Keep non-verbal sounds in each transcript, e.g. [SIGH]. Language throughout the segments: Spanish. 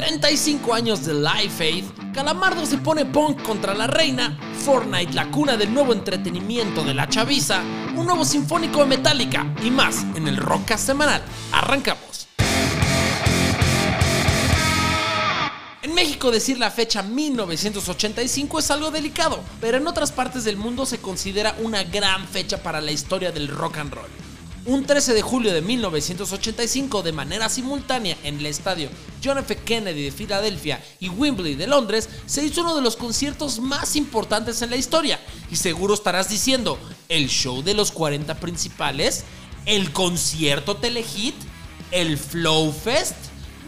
35 años de Live Faith, Calamardo se pone punk contra la reina, Fortnite la cuna del nuevo entretenimiento de la chaviza, un nuevo sinfónico de Metallica y más en el Rockcast semanal. Arrancamos. En México decir la fecha 1985 es algo delicado, pero en otras partes del mundo se considera una gran fecha para la historia del rock and roll. Un 13 de julio de 1985, de manera simultánea en el estadio John F. Kennedy de Filadelfia y Wembley de Londres, se hizo uno de los conciertos más importantes en la historia. Y seguro estarás diciendo, ¿el show de los 40 principales? ¿El concierto telehit? ¿El Flow Fest?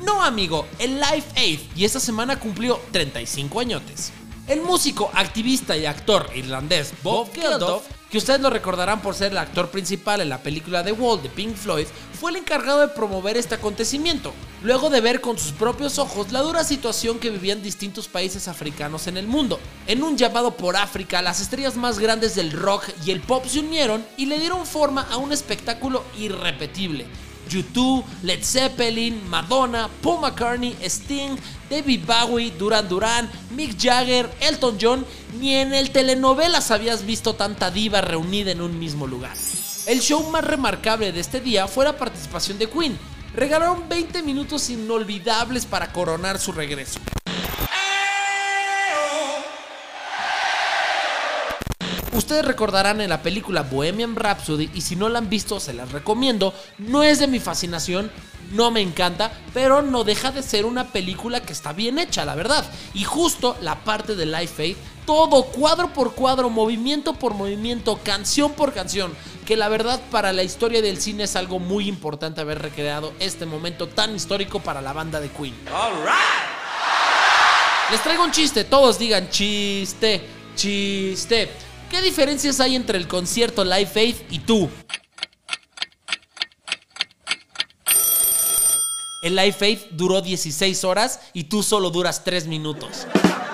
No, amigo, el Live Aid, y esta semana cumplió 35 añotes. El músico, activista y actor irlandés Bob Geldof que ustedes lo recordarán por ser el actor principal en la película The Wall de Pink Floyd, fue el encargado de promover este acontecimiento, luego de ver con sus propios ojos la dura situación que vivían distintos países africanos en el mundo. En un llamado por África, las estrellas más grandes del rock y el pop se unieron y le dieron forma a un espectáculo irrepetible, YouTube, Led Zeppelin, Madonna, Paul McCartney, Sting, David Bowie, Duran Duran, Mick Jagger, Elton John, ni en el telenovelas habías visto tanta diva reunida en un mismo lugar. El show más remarcable de este día fue la participación de Queen. Regalaron 20 minutos inolvidables para coronar su regreso. Ustedes recordarán en la película Bohemian Rhapsody y si no la han visto se las recomiendo. No es de mi fascinación, no me encanta, pero no deja de ser una película que está bien hecha, la verdad. Y justo la parte de Life Faith, todo cuadro por cuadro, movimiento por movimiento, canción por canción, que la verdad para la historia del cine es algo muy importante haber recreado este momento tan histórico para la banda de Queen. Les traigo un chiste, todos digan chiste, chiste. ¿Qué diferencias hay entre el concierto Live Faith y tú? El Live Faith duró 16 horas y tú solo duras 3 minutos.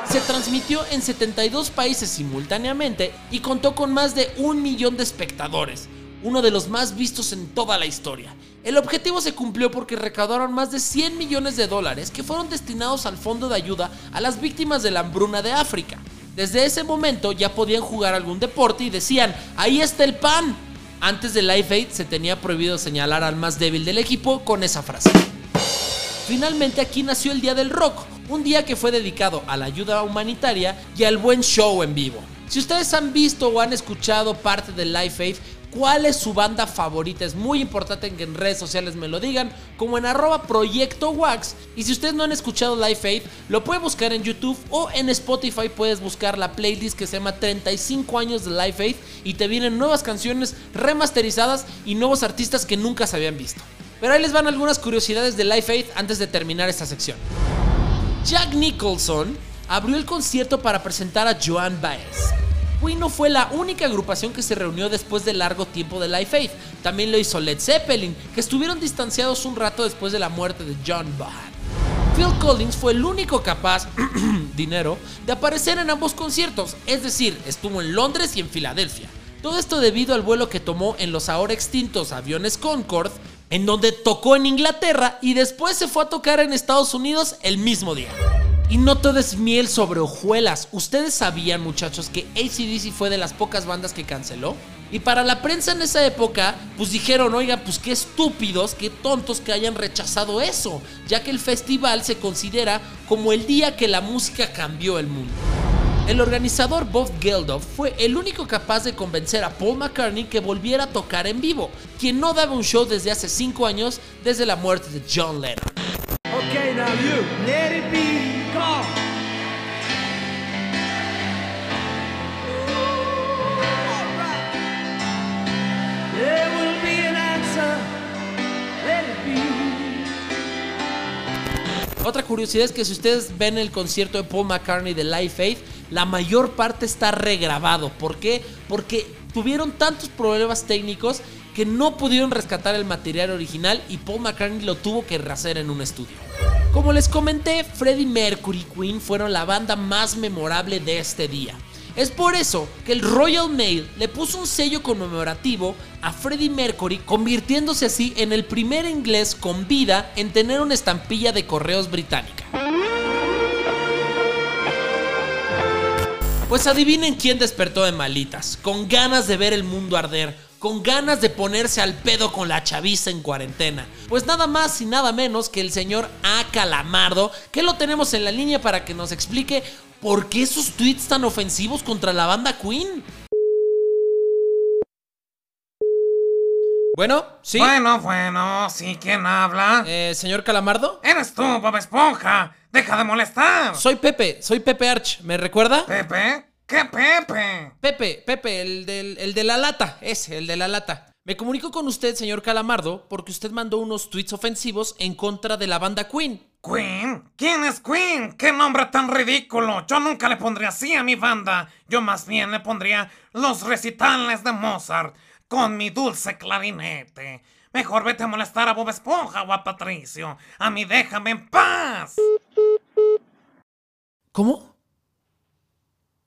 Se transmitió en 72 países simultáneamente y contó con más de un millón de espectadores, uno de los más vistos en toda la historia. El objetivo se cumplió porque recaudaron más de 100 millones de dólares que fueron destinados al Fondo de Ayuda a las víctimas de la hambruna de África. Desde ese momento ya podían jugar algún deporte y decían, ahí está el pan. Antes de Life Aid se tenía prohibido señalar al más débil del equipo con esa frase. Finalmente aquí nació el Día del Rock, un día que fue dedicado a la ayuda humanitaria y al buen show en vivo. Si ustedes han visto o han escuchado parte de Life Aid, cuál es su banda favorita. Es muy importante que en redes sociales me lo digan, como en arroba proyecto wax. Y si ustedes no han escuchado Life Aid, lo pueden buscar en YouTube o en Spotify puedes buscar la playlist que se llama 35 años de Life Aid y te vienen nuevas canciones remasterizadas y nuevos artistas que nunca se habían visto. Pero ahí les van algunas curiosidades de Life Aid antes de terminar esta sección. Jack Nicholson abrió el concierto para presentar a Joan Baez. Queen no fue la única agrupación que se reunió después de largo tiempo de Life Aid. También lo hizo Led Zeppelin, que estuvieron distanciados un rato después de la muerte de John Bonham. Phil Collins fue el único capaz, [CLEARS THROAT] dinero, de aparecer en ambos conciertos, es decir, estuvo en Londres y en Filadelfia. Todo esto debido al vuelo que tomó en los ahora extintos aviones Concorde, en donde tocó en Inglaterra y después se fue a tocar en Estados Unidos el mismo día. Y no todo es miel sobre hojuelas. ¿Ustedes sabían, muchachos, que ACDC fue de las pocas bandas que canceló? Y para la prensa en esa época, pues dijeron, oiga, pues qué estúpidos, qué tontos que hayan rechazado eso, ya que el festival se considera como el día que la música cambió el mundo. El organizador Bob Geldof fue el único capaz de convencer a Paul McCartney que volviera a tocar en vivo, quien no daba un show desde hace 5 años desde la muerte de John Lennon. Okay, now you, let it be. Otra curiosidad es que si ustedes ven el concierto de Paul McCartney de Live Faith, la mayor parte está regrabado. ¿Por qué? Porque tuvieron tantos problemas técnicos que no pudieron rescatar el material original y Paul McCartney lo tuvo que rehacer en un estudio. Como les comenté, Freddie Mercury y Queen fueron la banda más memorable de este día. Es por eso que el Royal Mail le puso un sello conmemorativo a Freddie Mercury, convirtiéndose así en el primer inglés con vida en tener una estampilla de correos británica. Pues adivinen quién despertó de malitas, con ganas de ver el mundo arder, con ganas de ponerse al pedo con la chaviza en cuarentena. Pues nada más y nada menos que el señor A. Calamardo, que lo tenemos en la línea para que nos explique por qué sus tweets tan ofensivos contra la banda Queen. Bueno, sí. Bueno, bueno, sí, ¿quién habla? Eh, señor Calamardo. Eres tú, Bob Esponja. Deja de molestar. Soy Pepe, soy Pepe Arch. ¿Me recuerda? ¿Pepe? ¿Qué Pepe? Pepe, Pepe, el, del, el de la lata, ese, el de la lata. Me comunico con usted, señor Calamardo, porque usted mandó unos tweets ofensivos en contra de la banda Queen. ¿Queen? ¿Quién es Queen? ¿Qué nombre tan ridículo? Yo nunca le pondría así a mi banda. Yo más bien le pondría los recitales de Mozart con mi dulce clarinete. Mejor vete a molestar a Bob Esponja o a Patricio. A mí déjame en paz. ¿Cómo?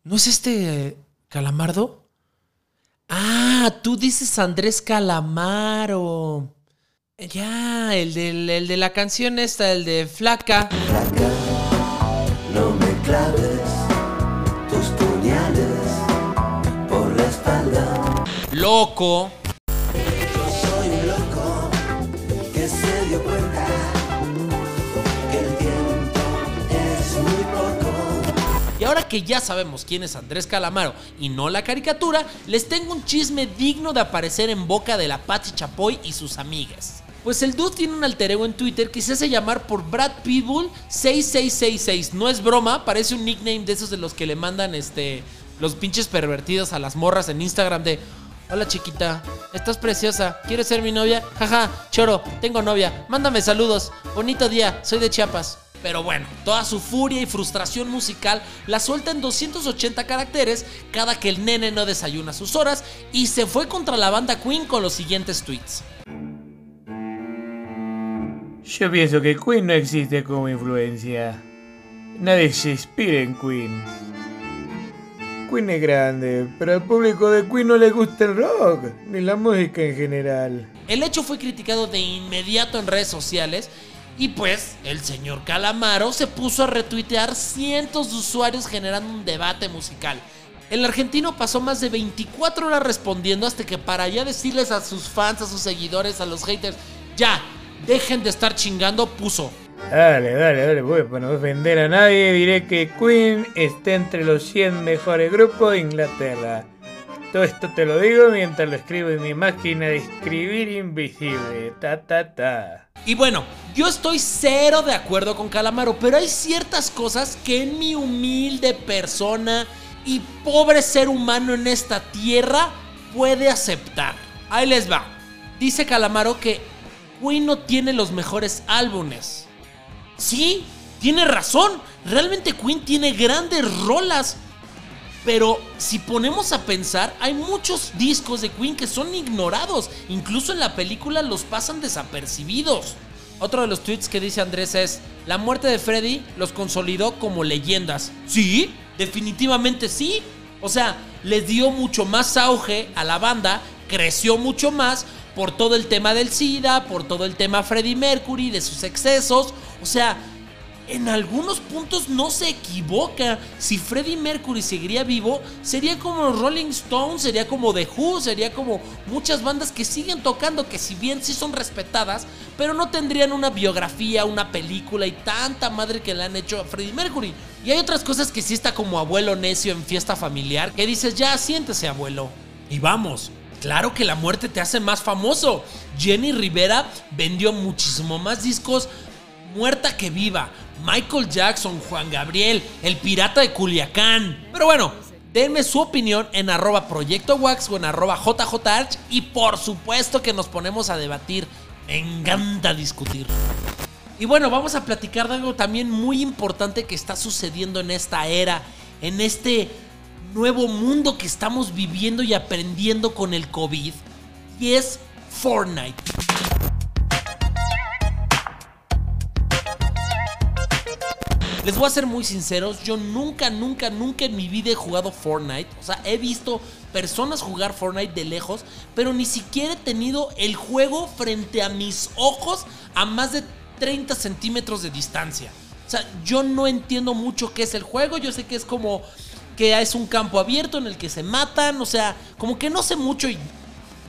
¿No es este Calamardo? Ah, tú dices Andrés Calamaro. Ya, el, del, el de la canción esta, el de Flaca. Flaca, no me claves tus puñales por la espalda. Loco. Que ya sabemos quién es Andrés Calamaro y no la caricatura, les tengo un chisme digno de aparecer en boca de la Patti Chapoy y sus amigas. Pues el dude tiene un alter ego en Twitter que se hace llamar por Brad Pitbull 6666. No es broma, parece un nickname de esos de los que le mandan este los pinches pervertidos a las morras en Instagram de Hola chiquita, estás preciosa, ¿quieres ser mi novia? Jaja, choro, tengo novia, mándame saludos, bonito día, soy de Chiapas. Pero bueno, toda su furia y frustración musical la suelta en 280 caracteres cada que el nene no desayuna sus horas y se fue contra la banda Queen con los siguientes tweets. Yo pienso que Queen no existe como influencia. Nadie se inspira en Queen. Queen es grande, pero al público de Queen no le gusta el rock, ni la música en general. El hecho fue criticado de inmediato en redes sociales y pues el señor Calamaro se puso a retuitear cientos de usuarios generando un debate musical. El argentino pasó más de 24 horas respondiendo hasta que para ya decirles a sus fans, a sus seguidores, a los haters, ya, dejen de estar chingando, puso. Dale, dale, dale, pues para no ofender a nadie diré que Queen está entre los 100 mejores grupos de Inglaterra. Todo esto te lo digo mientras lo escribo en mi máquina de escribir invisible. Ta ta ta. Y bueno, yo estoy cero de acuerdo con Calamaro, pero hay ciertas cosas que en mi humilde persona y pobre ser humano en esta tierra puede aceptar. Ahí les va. Dice Calamaro que Queen no tiene los mejores álbumes. Sí, tiene razón. Realmente Queen tiene grandes rolas. Pero si ponemos a pensar, hay muchos discos de Queen que son ignorados. Incluso en la película los pasan desapercibidos. Otro de los tweets que dice Andrés es, la muerte de Freddy los consolidó como leyendas. Sí, definitivamente sí. O sea, les dio mucho más auge a la banda, creció mucho más por todo el tema del SIDA, por todo el tema Freddie Mercury, de sus excesos. O sea, en algunos puntos no se equivoca. Si Freddie Mercury seguiría vivo, sería como Rolling Stones, sería como The Who, sería como muchas bandas que siguen tocando, que si bien sí son respetadas, pero no tendrían una biografía, una película y tanta madre que le han hecho a Freddie Mercury. Y hay otras cosas que sí está como abuelo necio en fiesta familiar, que dices, ya siéntese abuelo. Y vamos, Claro que la muerte te hace más famoso. Jenny Rivera vendió muchísimo más discos muerta que viva. Michael Jackson, Juan Gabriel, el pirata de Culiacán. Pero bueno, denme su opinión en arroba Proyecto Wax o en arroba JJArch y por supuesto que nos ponemos a debatir. Me encanta discutir. Y bueno, vamos a platicar de algo también muy importante que está sucediendo en esta era, en este nuevo mundo que estamos viviendo y aprendiendo con el COVID y es Fortnite. Les voy a ser muy sinceros, yo nunca, nunca, nunca en mi vida he jugado Fortnite. O sea, he visto personas jugar Fortnite de lejos, pero ni siquiera he tenido el juego frente a mis ojos a más de 30 centímetros de distancia. O sea, yo no entiendo mucho qué es el juego, yo sé que es como que es un campo abierto en el que se matan, o sea, como que no sé mucho y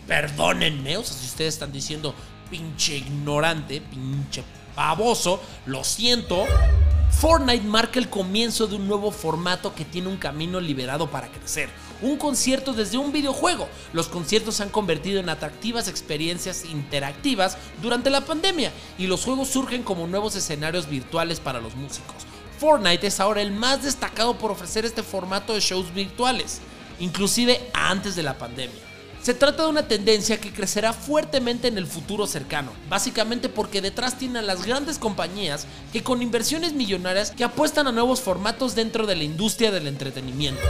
perdónenme, o sea, si ustedes están diciendo pinche ignorante, pinche baboso, lo siento. Fortnite marca el comienzo de un nuevo formato que tiene un camino liberado para crecer. Un concierto desde un videojuego. Los conciertos se han convertido en atractivas experiencias interactivas durante la pandemia y los juegos surgen como nuevos escenarios virtuales para los músicos. Fortnite es ahora el más destacado por ofrecer este formato de shows virtuales, inclusive antes de la pandemia. Se trata de una tendencia que crecerá fuertemente en el futuro cercano, básicamente porque detrás tienen a las grandes compañías que con inversiones millonarias que apuestan a nuevos formatos dentro de la industria del entretenimiento.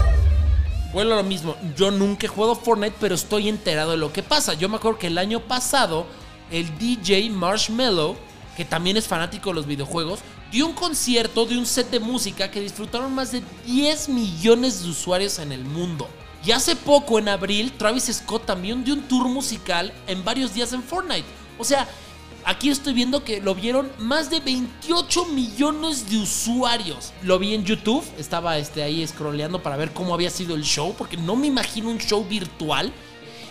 Vuelvo a lo mismo, yo nunca he jugado Fortnite, pero estoy enterado de lo que pasa. Yo me acuerdo que el año pasado el DJ Marshmello, que también es fanático de los videojuegos, dio un concierto de un set de música que disfrutaron más de 10 millones de usuarios en el mundo. Y hace poco, en abril, Travis Scott también dio un tour musical en varios días en Fortnite. O sea, aquí estoy viendo que lo vieron más de 28 millones de usuarios. Lo vi en YouTube, estaba este, ahí scrolleando para ver cómo había sido el show, porque no me imagino un show virtual.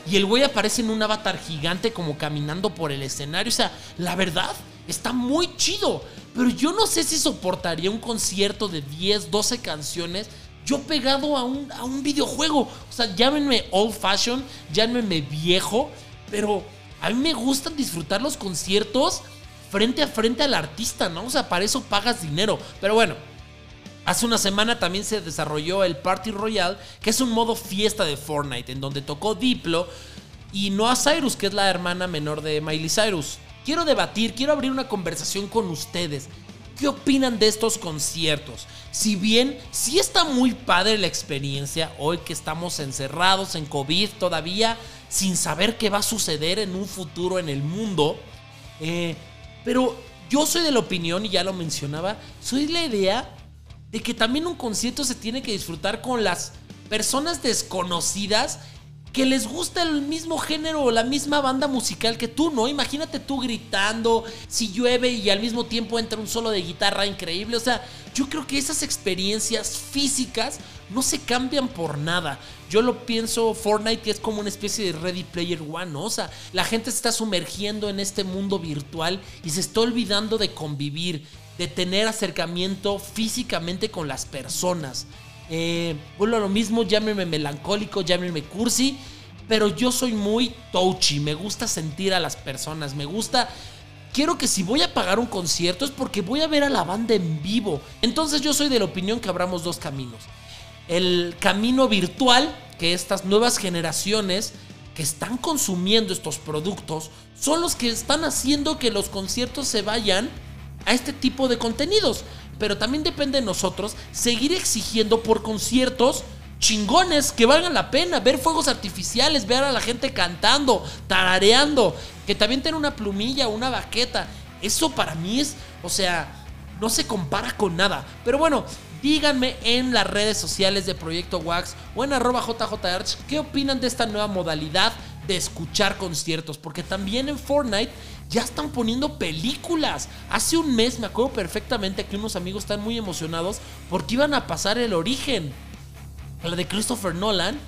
Y el güey aparece en un avatar gigante como caminando por el escenario. O sea, la verdad, está muy chido. Pero yo no sé si soportaría un concierto de 10, 12 canciones yo pegado a un, a un videojuego. O sea, llámenme old fashion, llámenme viejo, pero a mí me gustan disfrutar los conciertos frente a frente al artista, ¿no? O sea, para eso pagas dinero. Pero bueno, Hace una semana también se desarrolló el Party Royale, que es un modo fiesta de Fortnite, en donde tocó Diplo y Noah Cyrus, que es la hermana menor de Miley Cyrus. Quiero debatir, quiero abrir una conversación con ustedes. ¿Qué opinan de estos conciertos? Si bien sí está muy padre la experiencia, hoy que estamos encerrados en COVID todavía, sin saber qué va a suceder en un futuro en el mundo, eh, pero yo soy de la opinión, y ya lo mencionaba, soy de la idea de que también un concierto se tiene que disfrutar con las personas desconocidas que les gusta el mismo género o la misma banda musical que tú, ¿no? Imagínate tú gritando, si llueve y al mismo tiempo entra un solo de guitarra increíble. O sea, yo creo que esas experiencias físicas no se cambian por nada. Yo lo pienso, Fortnite es como una especie de Ready Player One, ¿no? O sea, la gente se está sumergiendo en este mundo virtual y se está olvidando de convivir, de tener acercamiento físicamente con las personas. Eh, vuelvo a lo mismo, llámenme melancólico, llámenme cursi, pero yo soy muy touchy, me gusta sentir a las personas, me gusta... Quiero que si voy a pagar un concierto es porque voy a ver a la banda en vivo. Entonces yo soy de la opinión que abramos dos caminos. El camino virtual, que estas nuevas generaciones que están consumiendo estos productos son los que están haciendo que los conciertos se vayan a este tipo de contenidos pero también depende de nosotros seguir exigiendo por conciertos chingones que valgan la pena, ver fuegos artificiales, ver a la gente cantando, tarareando, que también tenga una plumilla, una baqueta. Eso para mí es, o sea, no se compara con nada. Pero bueno, díganme en las redes sociales de Proyecto Wax o en arroba JJArch qué opinan de esta nueva modalidad de escuchar conciertos, porque también en Fortnite ya están poniendo películas. Hace un mes me acuerdo perfectamente que unos amigos están muy emocionados porque iban a pasar el origen. La de Christopher Nolan.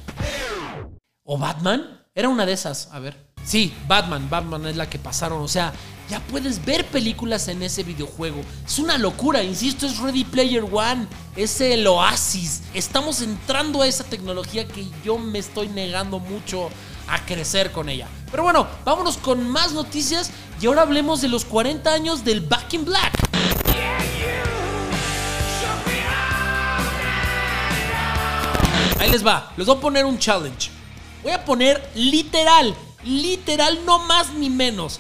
¿O Batman? Era una de esas, a ver. Sí, Batman, Batman es la que pasaron. O sea, ya puedes ver películas en ese videojuego. Es una locura, insisto, es Ready Player One. Es el oasis. Estamos entrando a esa tecnología que yo me estoy negando mucho a crecer con ella. Pero bueno, vámonos con más noticias y ahora hablemos de los 40 años del Back in Black. Ahí les va, les voy a poner un challenge. Voy a poner literal, literal, no más ni menos,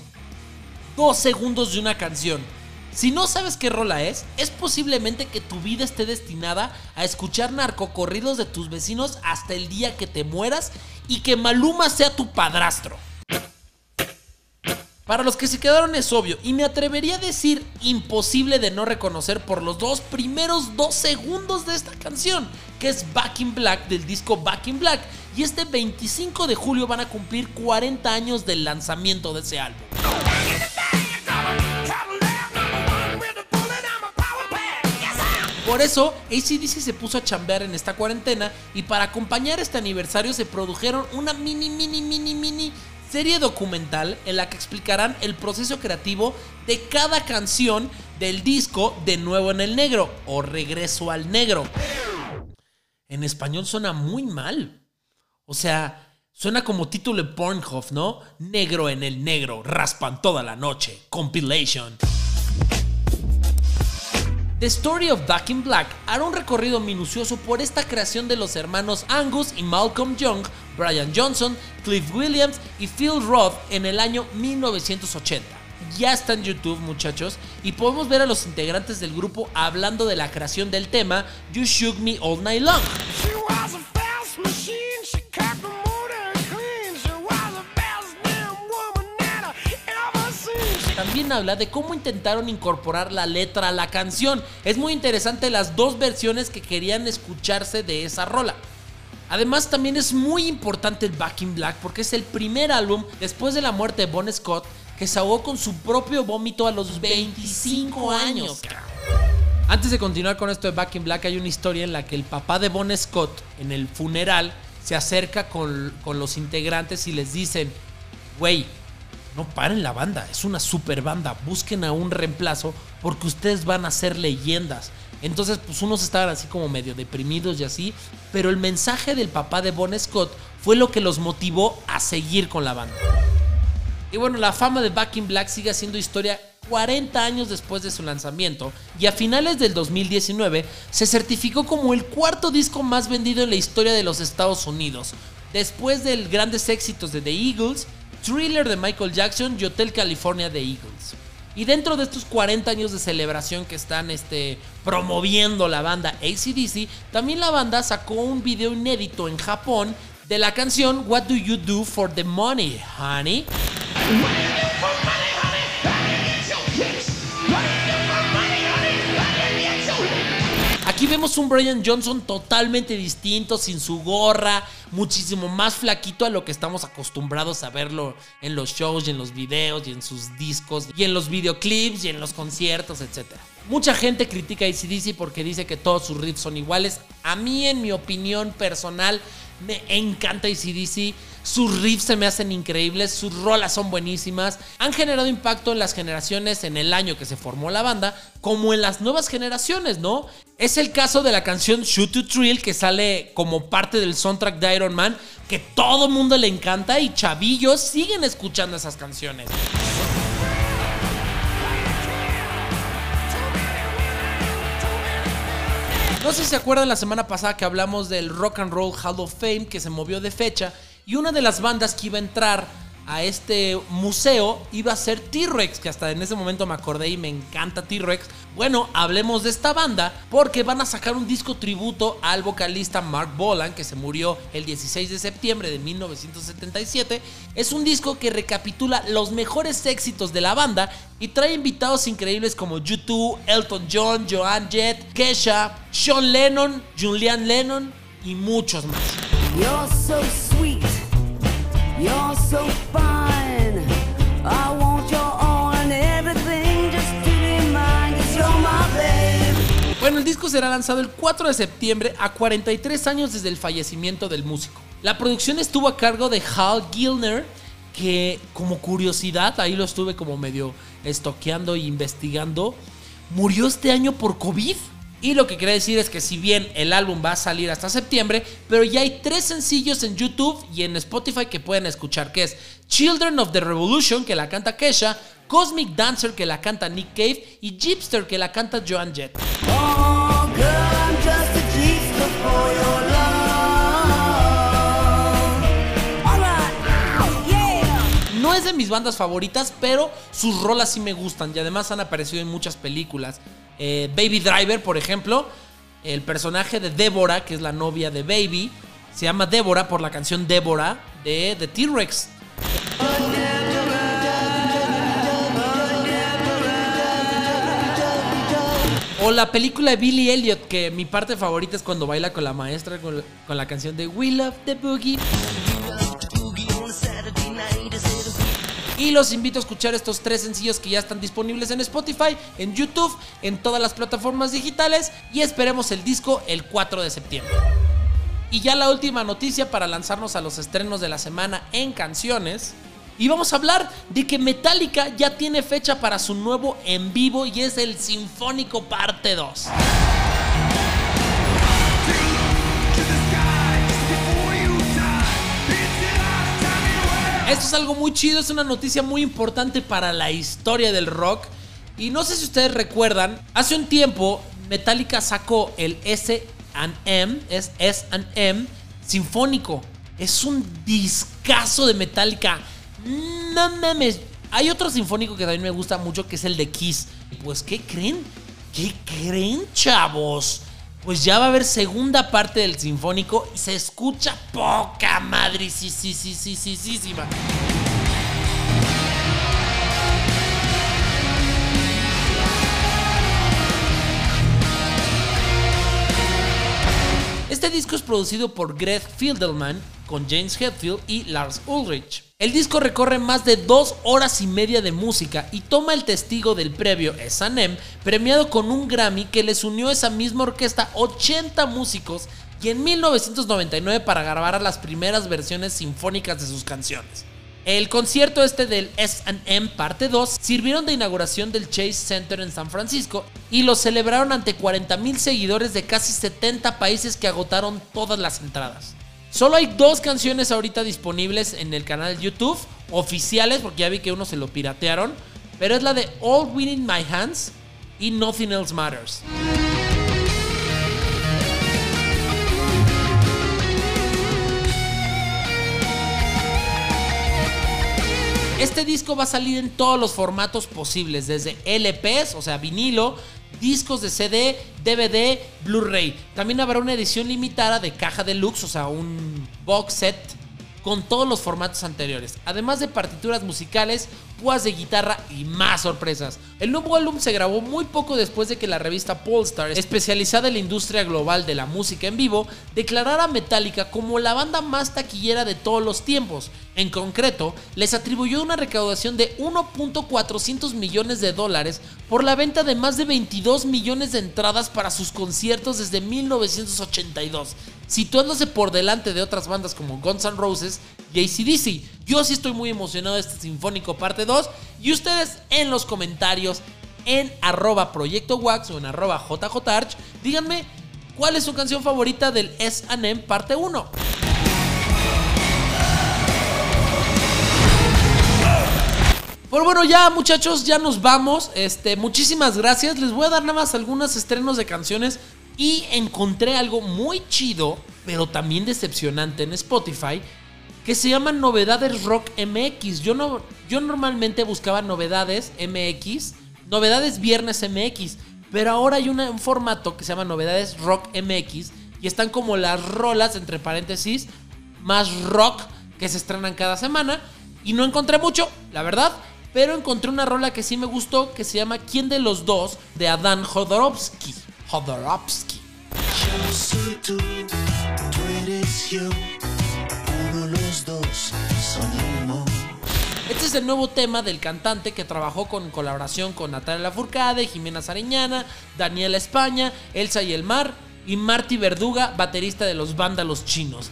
dos segundos de una canción. Si no sabes qué rola es, es posiblemente que tu vida esté destinada a escuchar narcocorridos de tus vecinos hasta el día que te mueras y que Maluma sea tu padrastro. Para los que se quedaron es obvio, y me atrevería a decir imposible de no reconocer por los dos primeros dos segundos de esta canción, que es Back in Black del disco Back in Black, y este 25 de julio van a cumplir 40 años del lanzamiento de ese álbum. Por eso, ACDC se puso a chambear en esta cuarentena y para acompañar este aniversario se produjeron una mini, mini, mini, mini serie documental en la que explicarán el proceso creativo de cada canción del disco De Nuevo en el Negro o Regreso al Negro. En español suena muy mal. O sea, suena como título de Pornhub, ¿no? Negro en el negro, raspan toda la noche, compilation. The Story of Back in Black hará un recorrido minucioso por esta creación de los hermanos Angus y Malcolm Young, Brian Johnson, Cliff Williams y Phil Roth en el año 1980. Ya está en YouTube muchachos y podemos ver a los integrantes del grupo hablando de la creación del tema You Shook Me All Night Long. También habla de cómo intentaron incorporar la letra a la canción. Es muy interesante las dos versiones que querían escucharse de esa rola. Además también es muy importante el Back in Black porque es el primer álbum después de la muerte de Bon Scott que se ahogó con su propio vómito a los 25 años. Antes de continuar con esto de Back in Black hay una historia en la que el papá de Bon Scott en el funeral se acerca con, con los integrantes y les dicen, güey, no paren la banda, es una super banda, busquen a un reemplazo porque ustedes van a ser leyendas. Entonces, pues unos estaban así como medio deprimidos y así, pero el mensaje del papá de Bon Scott fue lo que los motivó a seguir con la banda. Y bueno, la fama de Back in Black sigue haciendo historia 40 años después de su lanzamiento y a finales del 2019 se certificó como el cuarto disco más vendido en la historia de los Estados Unidos, después de grandes éxitos de The Eagles, Thriller de Michael Jackson y Hotel California de Eagles. Y dentro de estos 40 años de celebración que están este, promoviendo la banda ACDC, también la banda sacó un video inédito en Japón de la canción What Do You Do for the Money, Honey? Aquí vemos un Brian Johnson totalmente distinto, sin su gorra, muchísimo más flaquito a lo que estamos acostumbrados a verlo en los shows y en los videos y en sus discos y en los videoclips y en los conciertos, etc. Mucha gente critica a ACDC porque dice que todos sus riffs son iguales. A mí, en mi opinión personal, me encanta ACDC. Sus riffs se me hacen increíbles, sus rolas son buenísimas. Han generado impacto en las generaciones en el año que se formó la banda, como en las nuevas generaciones, ¿no? Es el caso de la canción Shoot to Thrill que sale como parte del soundtrack de Iron Man, que todo mundo le encanta y chavillos siguen escuchando esas canciones. No sé si se acuerdan la semana pasada que hablamos del Rock and Roll Hall of Fame que se movió de fecha y una de las bandas que iba a entrar a este museo iba a ser T-Rex, que hasta en ese momento me acordé y me encanta T-Rex. Bueno, hablemos de esta banda porque van a sacar un disco tributo al vocalista Mark Bolan, que se murió el 16 de septiembre de 1977. Es un disco que recapitula los mejores éxitos de la banda y trae invitados increíbles como U2, Elton John, Joan Jett, Kesha, Sean Lennon, Julian Lennon y muchos más. Bueno, el disco será lanzado el 4 de septiembre a 43 años desde el fallecimiento del músico. La producción estuvo a cargo de Hal Gilner, que como curiosidad, ahí lo estuve como medio estoqueando e investigando, murió este año por COVID. Y lo que quiere decir es que si bien el álbum va a salir hasta septiembre, pero ya hay tres sencillos en YouTube y en Spotify que pueden escuchar, que es Children of the Revolution, que la canta Kesha, Cosmic Dancer, que la canta Nick Cave, y Jeepster, que la canta Joan Jett. Oh, mis bandas favoritas, pero sus rolas sí me gustan y además han aparecido en muchas películas. Eh, Baby Driver, por ejemplo, el personaje de Débora, que es la novia de Baby, se llama Débora por la canción Débora de The T-Rex. O la película de Billy Elliot, que mi parte favorita es cuando baila con la maestra con la canción de We Love the Boogie. Y los invito a escuchar estos tres sencillos que ya están disponibles en Spotify, en YouTube, en todas las plataformas digitales y esperemos el disco el 4 de septiembre. Y ya la última noticia para lanzarnos a los estrenos de la semana en canciones. Y vamos a hablar de que Metallica ya tiene fecha para su nuevo en vivo y es el Sinfónico Parte 2. Esto es algo muy chido, es una noticia muy importante para la historia del rock. Y no sé si ustedes recuerdan, hace un tiempo Metallica sacó el S&M, es S&M Sinfónico. Es un discazo de Metallica. No mames. Hay otro sinfónico que también me gusta mucho que es el de Kiss. Pues, ¿qué creen? ¿Qué creen, chavos? Pues ya va a haber segunda parte del sinfónico y se escucha poca madre. Sí, sí, sí, sí, sí, sí, sí. va. Este disco es producido por Greg Fieldelman con James Hetfield y Lars Ulrich. El disco recorre más de dos horas y media de música y toma el testigo del previo S&M, premiado con un Grammy que les unió a esa misma orquesta 80 músicos y en 1999 para grabar las primeras versiones sinfónicas de sus canciones. El concierto este del SM parte 2 sirvieron de inauguración del Chase Center en San Francisco y lo celebraron ante 40 mil seguidores de casi 70 países que agotaron todas las entradas. Solo hay dos canciones ahorita disponibles en el canal de YouTube, oficiales, porque ya vi que uno se lo piratearon, pero es la de All Within My Hands y Nothing Else Matters. Este disco va a salir en todos los formatos posibles, desde LPs, o sea, vinilo, discos de CD, DVD, Blu-ray. También habrá una edición limitada de caja deluxe, o sea, un box set con todos los formatos anteriores, además de partituras musicales, de guitarra y más sorpresas. El nuevo álbum se grabó muy poco después de que la revista Polestar, especializada en la industria global de la música en vivo, declarara a Metallica como la banda más taquillera de todos los tiempos. En concreto, les atribuyó una recaudación de 1.400 millones de dólares por la venta de más de 22 millones de entradas para sus conciertos desde 1982, situándose por delante de otras bandas como Guns N' Roses y ACDC. Yo sí estoy muy emocionado de este Sinfónico parte 2 y ustedes en los comentarios en arroba Proyecto Wax o en arroba JJArch, díganme cuál es su canción favorita del S&M parte 1. Pues bueno, ya muchachos, ya nos vamos. Este, muchísimas gracias. Les voy a dar nada más algunos estrenos de canciones. Y encontré algo muy chido, pero también decepcionante en Spotify, que se llama Novedades Rock MX. Yo, no, yo normalmente buscaba novedades MX, novedades Viernes MX, pero ahora hay un formato que se llama Novedades Rock MX y están como las rolas, entre paréntesis, más rock que se estrenan cada semana. Y no encontré mucho, la verdad. Pero encontré una rola que sí me gustó, que se llama ¿Quién de los dos? de Adán Jodorowsky. Jodorowsky. Yo soy los dos son. Este es el nuevo tema del cantante que trabajó con colaboración con Natalia Lafourcade, Jimena Sariñana, Daniela España, Elsa y el Mar y Marty Verduga, baterista de los Vándalos Chinos.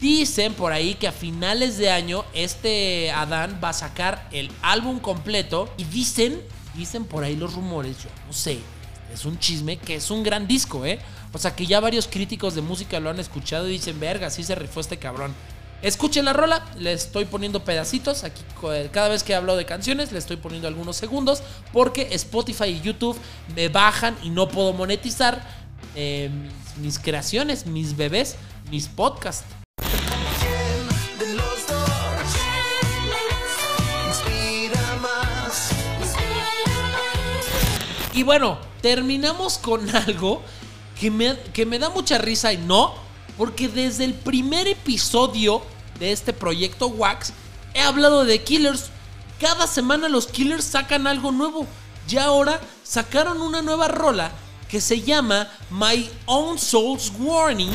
Dicen por ahí que a finales de año este Adán va a sacar el álbum completo y dicen, dicen por ahí los rumores, yo no sé, es un chisme que es un gran disco, ¿eh? O sea que ya varios críticos de música lo han escuchado y dicen, verga, sí se rifó este cabrón. Escuchen la rola, le estoy poniendo pedacitos. Aquí co- cada vez que hablo de canciones le estoy poniendo algunos segundos. Porque Spotify y YouTube me bajan y no puedo monetizar eh, mis, creaciones, mis bebés, mis podcasts. Y bueno, terminamos con [LAUGHS] algo que me, que me da mucha risa y no, porque desde el primer episodio de este proyecto Wax, he hablado de Killers. Cada semana los Killers sacan algo nuevo. Y ahora sacaron una nueva rola que se llama My Own Soul's Warning.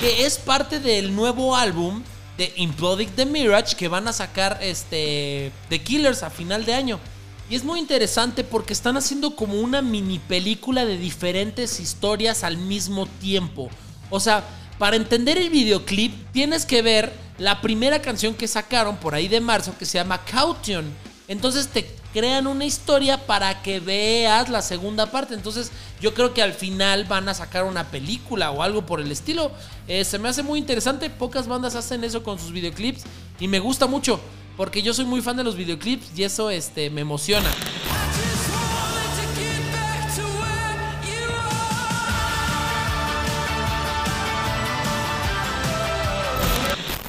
Que es parte del nuevo álbum de Imploding the Mirage que van a sacar este The Killers a final de año. Y es muy interesante porque están haciendo como una mini película de diferentes historias al mismo tiempo. O sea, para entender el videoclip tienes que ver la primera canción que sacaron por ahí de marzo que se llama Caution. Entonces te crean una historia para que veas la segunda parte. Entonces yo creo que al final van a sacar una película o algo por el estilo. Eh, se me hace muy interesante. Pocas bandas hacen eso con sus videoclips y me gusta mucho. Porque yo soy muy fan de los videoclips y eso este, me emociona.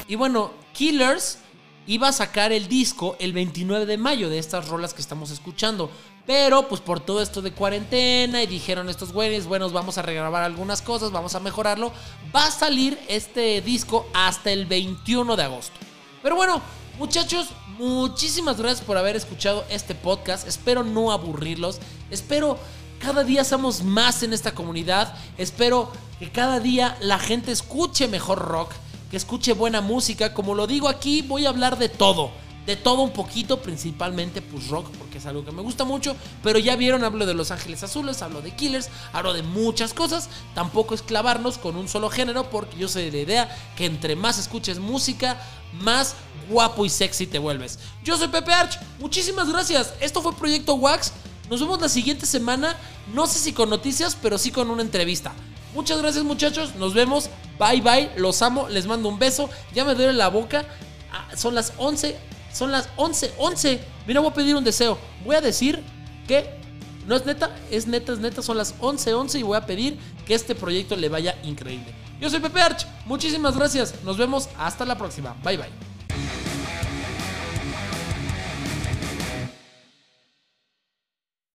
Y bueno, Killers iba a sacar el disco el 29 de mayo de estas rolas que estamos escuchando. Pero pues por todo esto de cuarentena y dijeron estos güeyes, bueno, vamos a regrabar algunas cosas, vamos a mejorarlo. Va a salir este disco hasta el 21 de agosto. Pero bueno, muchachos, muchísimas gracias por haber escuchado este podcast. Espero no aburrirlos. Espero cada día seamos más en esta comunidad. Espero que cada día la gente escuche mejor rock que escuche buena música. Como lo digo aquí, voy a hablar de todo. De todo un poquito, principalmente pues rock, porque es algo que me gusta mucho. Pero ya vieron, hablo de Los Ángeles Azules, hablo de Killers, hablo de muchas cosas. Tampoco es clavarnos con un solo género, porque yo soy de la idea que entre más escuches música, más guapo y sexy te vuelves. Yo soy Pepe Arch, muchísimas gracias. Esto fue Proyecto Wax. Nos vemos la siguiente semana, no sé si con noticias, pero sí con una entrevista. Muchas gracias muchachos, nos vemos, bye bye, los amo, les mando un beso, ya me duele la boca, Ah, son las 11, son las 11, 11, mira voy a pedir un deseo, voy a decir que, no es neta, es neta, es neta, son las 11, 11 y voy a pedir que este proyecto le vaya increíble. Yo soy Pepe Arch, muchísimas gracias, nos vemos. Hasta la próxima, bye bye.